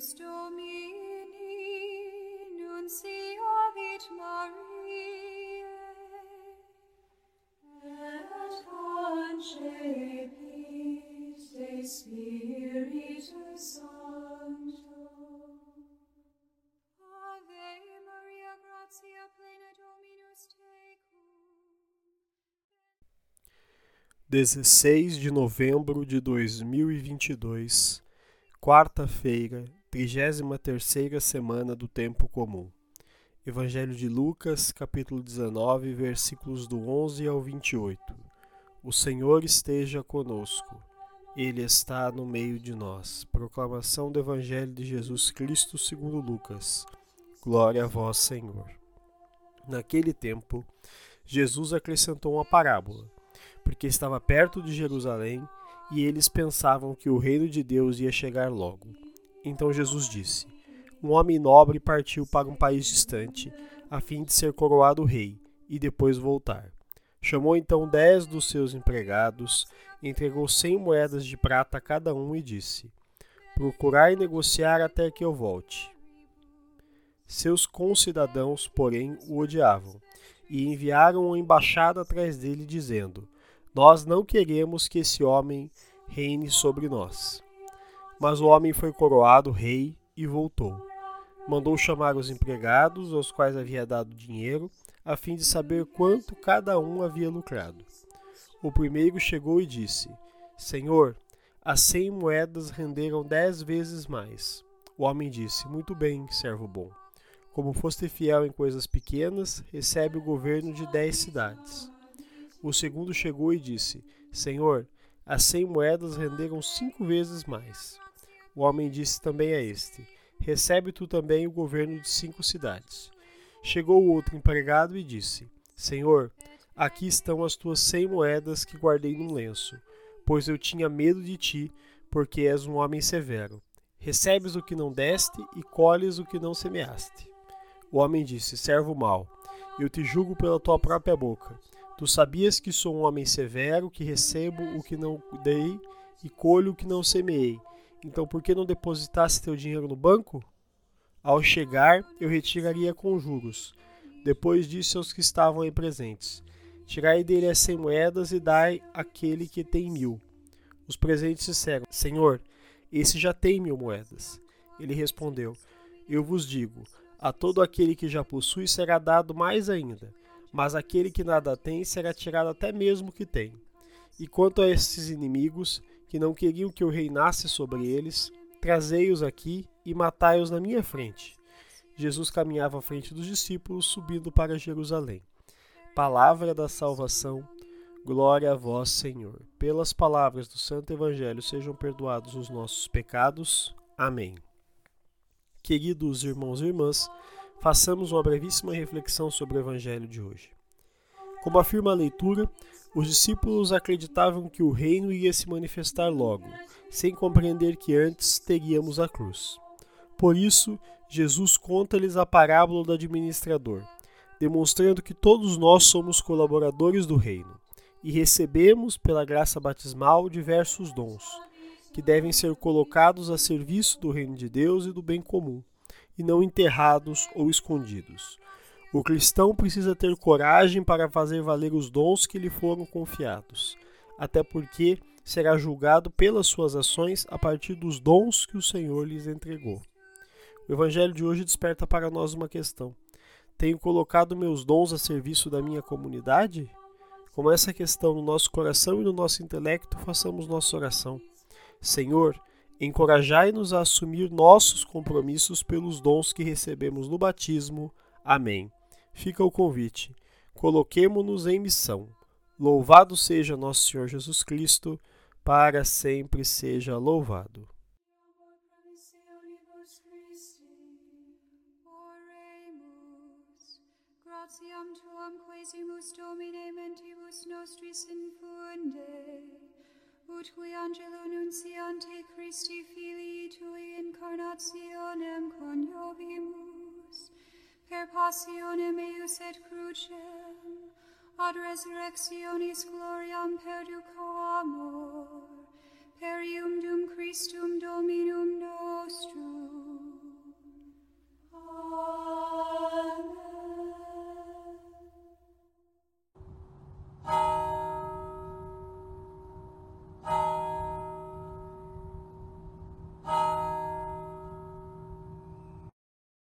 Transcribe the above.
Dominus Domini, nunciavit Mariae, et concepit de Spiritus Sancto. Ave Maria, gratia plena Dominus tecum. 16 de novembro de 2022, quarta-feira, 33ª semana do tempo comum. Evangelho de Lucas, capítulo 19, versículos do 11 ao 28. O Senhor esteja conosco. Ele está no meio de nós. Proclamação do Evangelho de Jesus Cristo segundo Lucas. Glória a vós, Senhor. Naquele tempo, Jesus acrescentou uma parábola porque estava perto de Jerusalém e eles pensavam que o reino de Deus ia chegar logo. Então Jesus disse: Um homem nobre partiu para um país distante, a fim de ser coroado rei e depois voltar. Chamou então dez dos seus empregados, entregou cem moedas de prata a cada um e disse: Procurai negociar até que eu volte. Seus concidadãos, porém, o odiavam e enviaram uma embaixada atrás dele, dizendo: nós não queremos que esse homem reine sobre nós. Mas o homem foi coroado rei e voltou. Mandou chamar os empregados, aos quais havia dado dinheiro, a fim de saber quanto cada um havia lucrado. O primeiro chegou e disse: Senhor, as cem moedas renderam dez vezes mais. O homem disse: Muito bem, servo bom. Como foste fiel em coisas pequenas, recebe o governo de dez cidades. O segundo chegou e disse: Senhor, as cem moedas renderam cinco vezes mais. O homem disse também a este: Recebe tu também o governo de cinco cidades. Chegou o outro empregado e disse: Senhor, aqui estão as tuas cem moedas que guardei num lenço, pois eu tinha medo de ti, porque és um homem severo. Recebes o que não deste e colhes o que não semeaste. O homem disse: Servo mau, eu te julgo pela tua própria boca. Tu sabias que sou um homem severo, que recebo o que não dei e colho o que não semeei. Então, por que não depositasse teu dinheiro no banco? Ao chegar, eu retiraria com juros. Depois disse aos que estavam aí presentes: Tirai dele as cem moedas e dai àquele que tem mil. Os presentes disseram: Senhor, esse já tem mil moedas. Ele respondeu: Eu vos digo: a todo aquele que já possui será dado mais ainda mas aquele que nada tem será tirado até mesmo o que tem. E quanto a esses inimigos, que não queriam que eu reinasse sobre eles, trazei-os aqui e matai-os na minha frente. Jesus caminhava à frente dos discípulos, subindo para Jerusalém. Palavra da salvação, glória a vós, Senhor. Pelas palavras do Santo Evangelho sejam perdoados os nossos pecados. Amém. Queridos irmãos e irmãs, façamos uma brevíssima reflexão sobre o Evangelho de hoje. Como afirma a leitura, os discípulos acreditavam que o reino ia se manifestar logo, sem compreender que antes teríamos a cruz. Por isso, Jesus conta-lhes a parábola do administrador, demonstrando que todos nós somos colaboradores do reino e recebemos, pela graça batismal, diversos dons, que devem ser colocados a serviço do reino de Deus e do bem comum e não enterrados ou escondidos. O cristão precisa ter coragem para fazer valer os dons que lhe foram confiados, até porque será julgado pelas suas ações a partir dos dons que o Senhor lhes entregou. O Evangelho de hoje desperta para nós uma questão: Tenho colocado meus dons a serviço da minha comunidade? Com essa questão no nosso coração e no nosso intelecto, façamos nossa oração. Senhor, Encorajai-nos a assumir nossos compromissos pelos dons que recebemos no batismo. Amém. Fica o convite. Coloquemo-nos em missão. Louvado seja nosso Senhor Jesus Cristo, para sempre seja louvado. Gratiam tuam quesimus Domine mentibus nostris infunde. ut qui angelo nunciante Christi filii tui incarnationem passionem eius et crucem, ad resurrectionis gloriam perduco amor,